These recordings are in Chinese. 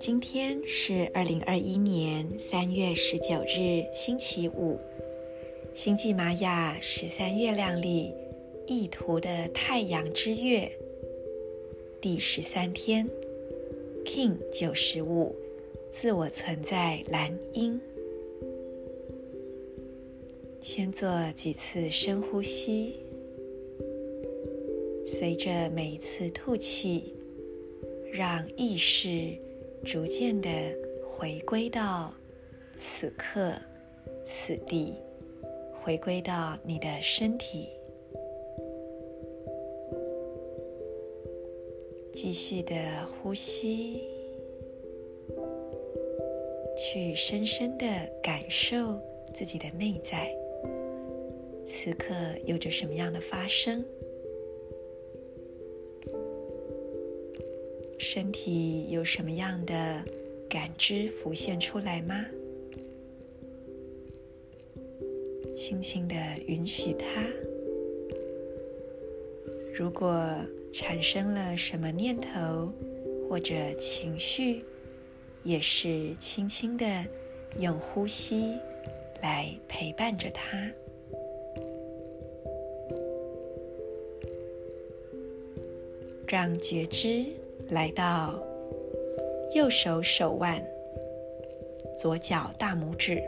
今天是二零二一年三月十九日，星期五，星际玛雅十三月亮历意图的太阳之月第十三天，King 九十五，自我存在蓝鹰。先做几次深呼吸，随着每一次吐气，让意识。逐渐的回归到此刻、此地，回归到你的身体，继续的呼吸，去深深的感受自己的内在，此刻有着什么样的发生？身体有什么样的感知浮现出来吗？轻轻的允许它。如果产生了什么念头或者情绪，也是轻轻的用呼吸来陪伴着它，让觉知。来到右手手腕，左脚大拇指，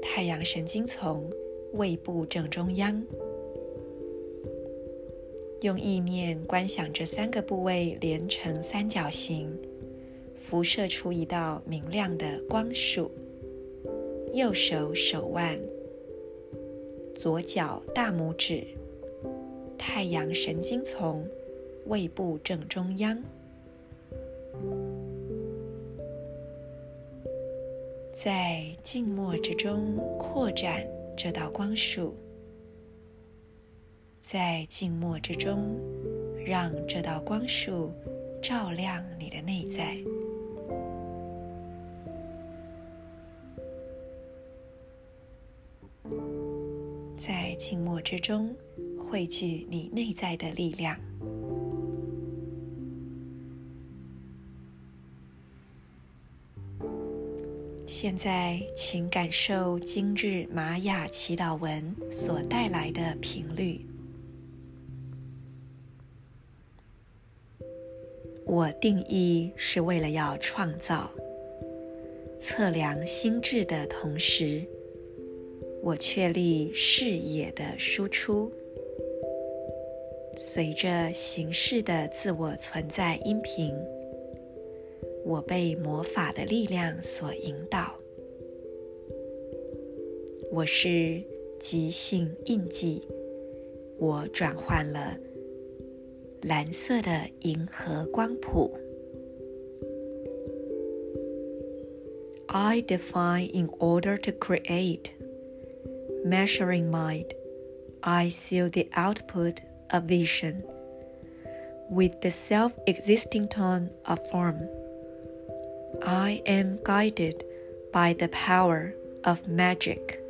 太阳神经丛胃部正中央，用意念观想这三个部位连成三角形，辐射出一道明亮的光束。右手手腕，左脚大拇指，太阳神经丛。胃部正中央，在静默之中扩展这道光束，在静默之中，让这道光束照亮你的内在，在静默之中汇聚你内在的力量。现在，请感受今日玛雅祈祷文所带来的频率。我定义是为了要创造、测量心智的同时，我确立视野的输出。随着形式的自我存在音频。我被魔法的力量所引导。我是即性印记，我转换了蓝色的银河光谱。I define in order to create. Measuring mind, I seal the output of vision with the self-existing tone of form. I am guided by the power of magic.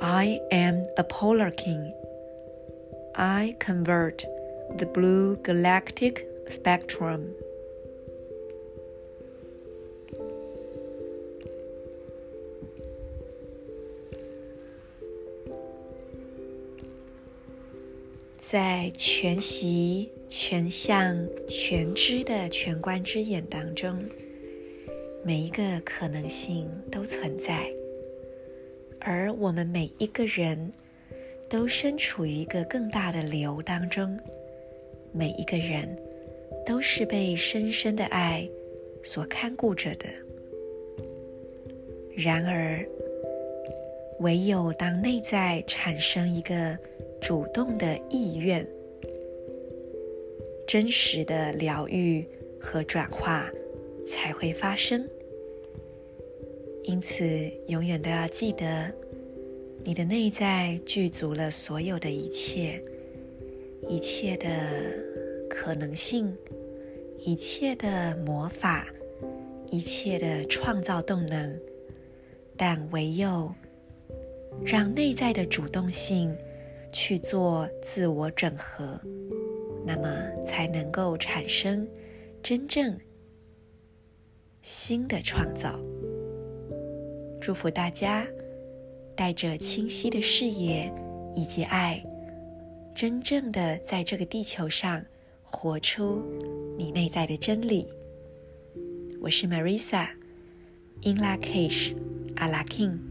I am a polar king. I convert the blue galactic spectrum. 在全息。全相全知的全观之眼当中，每一个可能性都存在，而我们每一个人都身处于一个更大的流当中，每一个人都是被深深的爱所看顾着的。然而，唯有当内在产生一个主动的意愿。真实的疗愈和转化才会发生。因此，永远都要记得，你的内在具足了所有的一切，一切的可能性，一切的魔法，一切的创造动能。但唯有让内在的主动性去做自我整合，那么才能够产生真正新的创造。祝福大家带着清晰的视野以及爱，真正的在这个地球上活出你内在的真理。我是 Marisa，In Lak'ech，阿拉 King。